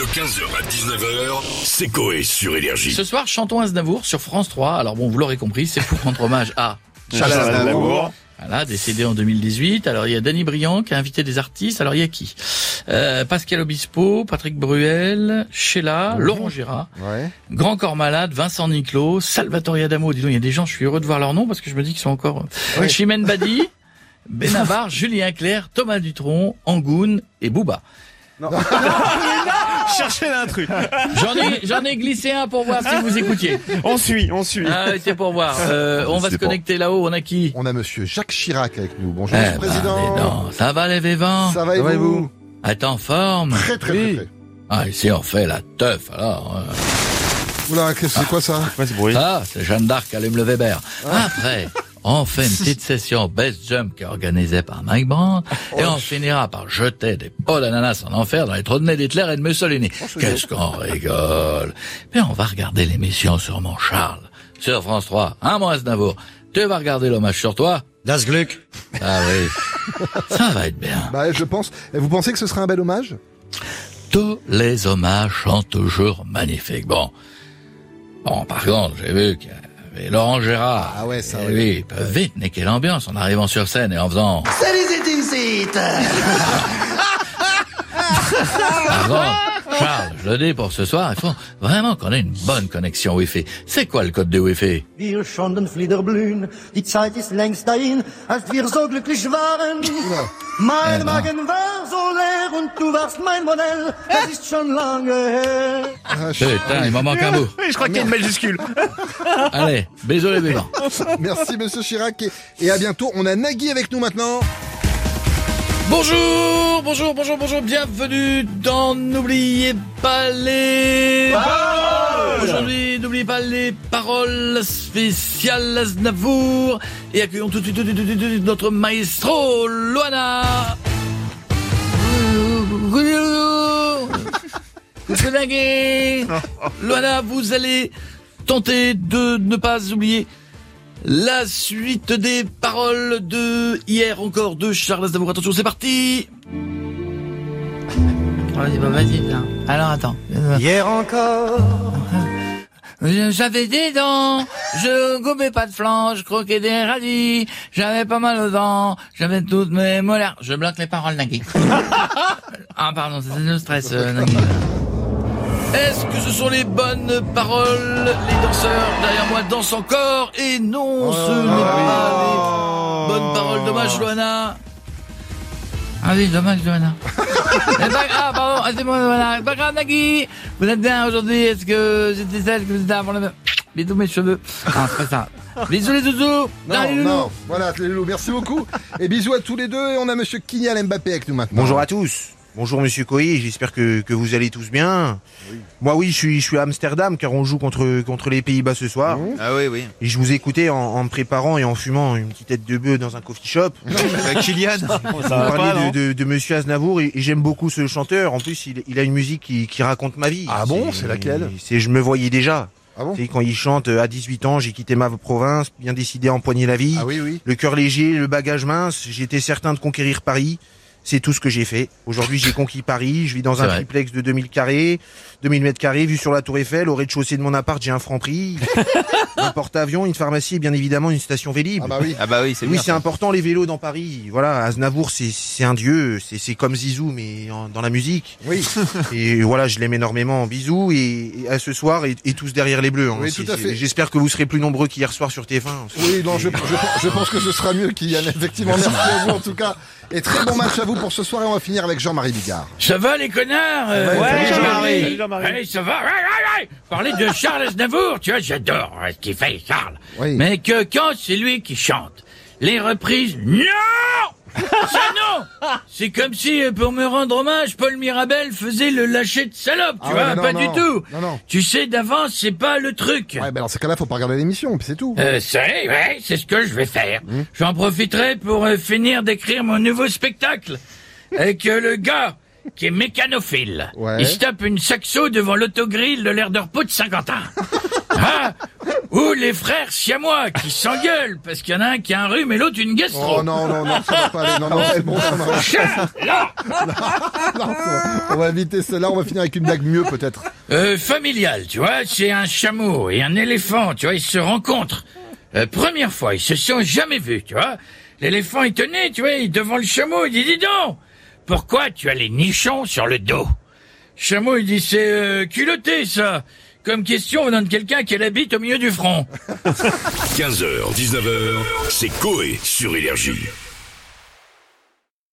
De 15h à 19h, c'est Coé sur Énergie. Ce soir, chantons Aznavour sur France 3. Alors bon, vous l'aurez compris, c'est pour rendre hommage à Charles Aznavour. voilà, décédé en 2018. Alors il y a Danny Briand qui a invité des artistes. Alors il y a qui? Euh, Pascal Obispo, Patrick Bruel, Sheila, Laurent Gérard, Ouais. Grand Corps Malade, Vincent Niclot, Salvatore Adamo. Dis donc, il y a des gens, je suis heureux de voir leur nom parce que je me dis qu'ils sont encore... euh, Chimène Badi, Benabar, Julien Clerc, Thomas Dutronc, Angoun et Booba. Cherchez l'intrus. J'en ai, j'en ai glissé un pour voir si vous écoutiez. On suit, on suit. Ah, c'est pour voir. Euh, on va se C'est connecter là-haut. On a qui On a monsieur Jacques Chirac avec nous. Bonjour, Eh monsieur le ben, président. donc, ça va les vivants Ça va et vous, en forme Très, très, Oui. très, très. Ah, ici on fait la teuf alors. euh. Oula, c'est quoi ça Quoi ce bruit Ah, c'est Jeanne d'Arc allume le Weber. Après, on fait une petite session best jump qui est organisée par Mike Brandt et on finira par jeter des pots d'ananas en enfer dans les trous de nez d'Hitler et de Mussolini. Qu'est-ce qu'on rigole Puis on va regarder l'émission sur mon Charles, sur France 3. Hein, moi, Aznavour Tu vas regarder l'hommage sur toi? Das Glück. Ah oui. Ça va être bien. Bah, je pense. Et vous pensez que ce serait un bel hommage? Tous les hommages sont toujours magnifiques. Bon. Bon, par contre, j'ai vu qu'il y Laurent Gérard. Ah ouais, ça, Eh ouais. oui, vite niquer l'ambiance en arrivant sur scène et en faisant... Pardon, Charles, je le dis pour ce soir, il faut vraiment qu'on ait une bonne connexion Wi-Fi. C'est quoi le code de Wi-Fi? Wir schonden Flieder blühen, die Zeit ist längst dahin, als wir so glücklich waren. Mein Magen war so leer und du warst mein Modell, es ist schon lange her. Ah, je- Putain, il m'en manque un. Oui, je crois qu'il y a une majuscule. Allez, bisous les vivants. Merci, monsieur Chirac. Et, et à bientôt. On a Nagui avec nous maintenant. Bonjour, bonjour, bonjour, bonjour, bienvenue dans N'oubliez pas les... Aujourd'hui, n'oubliez pas les paroles spéciales Aznavour et accueillons tout de suite tout de suite, tout de suite notre maestro Loana. Copenhague. Loana, vous allez tenter de ne pas oublier la suite des paroles de hier encore de Charles Aznavour. Attention, c'est parti Vas-y, bah vas-y, là. Alors attends. Hier encore, J'avais des dents, je coupais pas de flanc, je croquais des radis, j'avais pas mal aux dents, j'avais toutes mes molaires. Je bloque les paroles, Nagui. ah pardon, c'est le stress, euh, Nagui. Est-ce que ce sont les bonnes paroles? Les danseurs derrière moi dansent encore Et non, ce n'est pas les bonnes paroles. Dommage, Loana. Ah oui, dommage, Loana. Eh ben, ah, pardon, ah, c'est moi, Loana. Pas grave, Nagui. Vous êtes bien aujourd'hui Est-ce que j'étais celle que vous étiez avant le... Bisous mes cheveux. Ah, c'est pas ça. Bisous les zouzous. Non, non. Voilà, les loulous, merci beaucoup. Et bisous à tous les deux. Et on a monsieur Kinyal Mbappé avec nous maintenant. Bonjour à tous. Bonjour Monsieur Coy, j'espère que, que vous allez tous bien. Moi oui, je suis, je suis à Amsterdam car on joue contre, contre les Pays-Bas ce soir. Ah oui, oui. Et je vous écoutais en, en me préparant et en fumant une petite tête de bœuf dans un coffee shop. Avec Kylian. Vous parliez de, de, de Monsieur Aznavour et, et j'aime beaucoup ce chanteur. En plus, il, il a une musique qui, qui raconte ma vie. Ah bon, c'est laquelle C'est Je me voyais déjà. Ah bon C'est quand il chante euh, à 18 ans, j'ai quitté ma province, bien décidé à empoigner la vie. Ah oui, oui. Le cœur léger, le bagage mince, j'étais certain de conquérir Paris. C'est tout ce que j'ai fait. Aujourd'hui, j'ai conquis Paris. Je vis dans un vrai. triplex de 2000 carrés, 2000 mètres carrés, vue sur la Tour Eiffel. Au rez-de-chaussée de mon appart, j'ai un franc prix, un porte-avions, une pharmacie et bien évidemment une station Vélib. Ah bah oui. Ah bah oui, c'est oui, c'est important les vélos dans Paris. Voilà, Aznavour, c'est c'est un dieu. C'est c'est comme Zizou, mais en- dans la musique. Oui. Et voilà, je l'aime énormément. Bisous et, et à ce soir et, et tous derrière les bleus. hein. Oui, tout à fait. J'espère que vous serez plus nombreux qu'hier soir sur TF1. Oui, non, je, je, je pense que ce sera mieux Kylian. Effectivement, merci à vous en tout cas. Et très bon match à vous pour ce soir. Et on va finir avec Jean-Marie Bigard. Ça va les connards euh, Ouais, Jean-Marie. Jean-Marie. Ouais, ça va. Ouais, ouais, ouais. Parler de Charles Aznavour, tu vois, j'adore euh, ce qu'il fait, Charles. Oui. Mais que quand c'est lui qui chante, les reprises, non C'est comme si, euh, pour me rendre hommage, Paul Mirabel faisait le lâcher de salope, tu Ah vois, ouais, non, pas non. du tout. Non, non. Tu sais d'avance, c'est pas le truc. Ouais, ben dans ces cas-là, faut pas regarder l'émission, puis c'est tout. Euh, c'est, ouais, c'est ce que je vais faire. J'en profiterai pour euh, finir d'écrire mon nouveau spectacle. Avec euh, le gars qui est mécanophile. Ouais. Il se tape une saxo devant l'autogrill de l'air de repos de Saint-Quentin. ah, Ou les frères siamois qui s'engueulent parce qu'il y en a un qui a un rhume et l'autre une gastro. Oh non, non, non, ça va pas aller. Non, non, c'est bon, ça va. Chat, là Non, on va éviter cela, on va finir avec une blague mieux peut-être. Euh, familial, tu vois, c'est un chameau et un éléphant, tu vois, ils se rencontrent. Euh, première fois, ils se sont jamais vus, tu vois. L'éléphant étonné, tu vois, il devant le chameau, il dit, dis donc, pourquoi tu as les nichons sur le dos? Chameau, il dit, c'est euh, culotté, ça. Comme question venant de quelqu'un qui a la bite au milieu du front. 15h, 19h, c'est Coé sur Énergie.